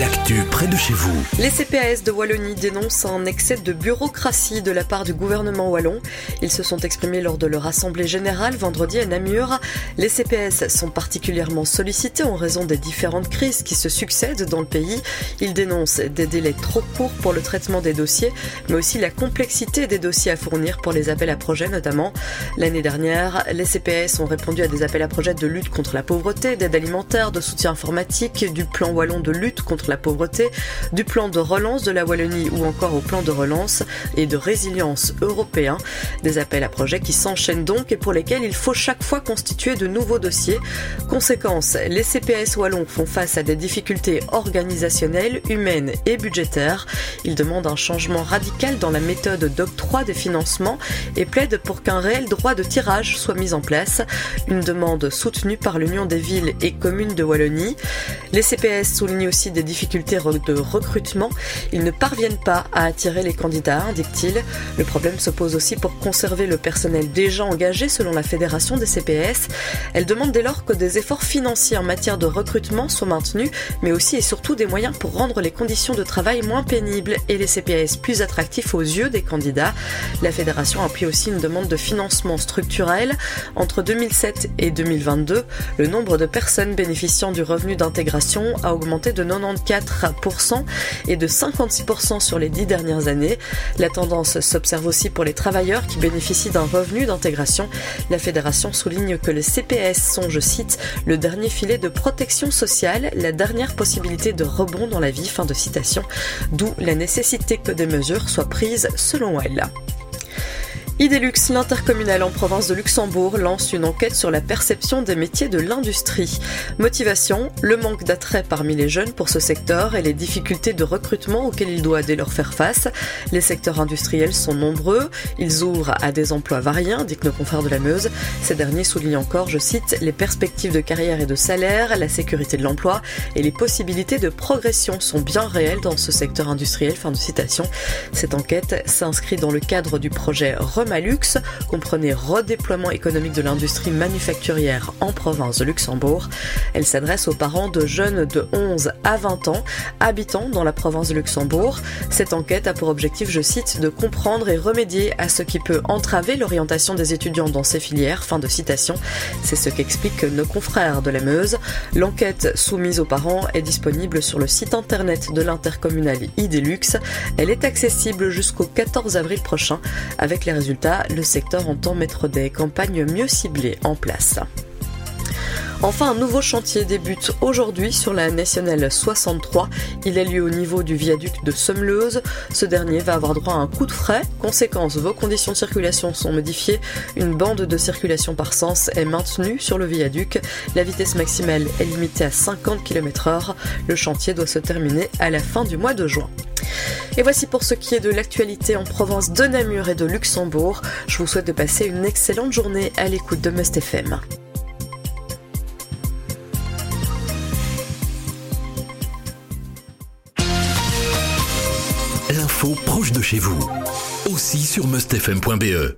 L'actu près de chez vous. Les CPAS de Wallonie dénoncent un excès de bureaucratie de la part du gouvernement wallon. Ils se sont exprimés lors de leur assemblée générale vendredi à Namur. Les CPS sont particulièrement sollicités en raison des différentes crises qui se succèdent dans le pays. Ils dénoncent des délais trop courts pour le traitement des dossiers, mais aussi la complexité des dossiers à fournir pour les appels à projets notamment. L'année dernière, les CPS ont répondu à des appels à projets de lutte contre la pauvreté, d'aide alimentaire, de soutien informatique, du plan wallon de lutte contre la pauvreté, du plan de relance de la Wallonie ou encore au plan de relance et de résilience européen. Des appels à projets qui s'enchaînent donc et pour lesquels il faut chaque fois constituer de nouveaux dossiers. Conséquence, les CPS wallons font face à des difficultés organisationnelles, humaines et budgétaires. Ils demandent un changement radical dans la méthode d'octroi des financements et plaident pour qu'un réel droit de tirage soit mis en place. Une demande soutenue par l'Union des villes et communes de Wallonie. Les CPS soulignent aussi des difficultés de recrutement. Ils ne parviennent pas à attirer les candidats, indique-t-il. Le problème se pose aussi pour conserver le personnel déjà engagé selon la Fédération des CPS. Elle demande dès lors que des efforts financiers en matière de recrutement soient maintenus, mais aussi et surtout des moyens pour rendre les conditions de travail moins pénibles et les CPS plus attractifs aux yeux des candidats. La Fédération appuie aussi une demande de financement structurel. Entre 2007 et 2022, le nombre de personnes bénéficiant du revenu d'intégration a augmenté de 90 4% et de 56% sur les dix dernières années. La tendance s'observe aussi pour les travailleurs qui bénéficient d'un revenu d'intégration. La fédération souligne que les CPS sont, je cite, le dernier filet de protection sociale, la dernière possibilité de rebond dans la vie, fin de citation, d'où la nécessité que des mesures soient prises selon elle. Idelux, l'intercommunal en province de Luxembourg, lance une enquête sur la perception des métiers de l'industrie. Motivation, le manque d'attrait parmi les jeunes pour ce secteur et les difficultés de recrutement auxquelles il doit dès lors faire face. Les secteurs industriels sont nombreux, ils ouvrent à des emplois variés, indiquent nos confrères de la Meuse. Ces derniers soulignent encore, je cite, les perspectives de carrière et de salaire, la sécurité de l'emploi et les possibilités de progression sont bien réelles dans ce secteur industriel. Fin de citation. Cette enquête s'inscrit dans le cadre du projet Malux comprenait redéploiement économique de l'industrie manufacturière en province de Luxembourg. Elle s'adresse aux parents de jeunes de 11 à 20 ans habitant dans la province de Luxembourg. Cette enquête a pour objectif, je cite, de comprendre et remédier à ce qui peut entraver l'orientation des étudiants dans ces filières. Fin de citation. C'est ce qu'expliquent nos confrères de la Meuse. L'enquête soumise aux parents est disponible sur le site internet de l'intercommunal Idelux. Elle est accessible jusqu'au 14 avril prochain avec les résultats le secteur entend mettre des campagnes mieux ciblées en place. Enfin, un nouveau chantier débute aujourd'hui sur la nationale 63. Il a lieu au niveau du viaduc de Sommeleuse. Ce dernier va avoir droit à un coup de frais. Conséquence, vos conditions de circulation sont modifiées. Une bande de circulation par sens est maintenue sur le viaduc. La vitesse maximale est limitée à 50 km heure. Le chantier doit se terminer à la fin du mois de juin. Et voici pour ce qui est de l'actualité en province de Namur et de Luxembourg. Je vous souhaite de passer une excellente journée à l'écoute de Must FM. L'info proche de chez vous, aussi sur mustfm.be.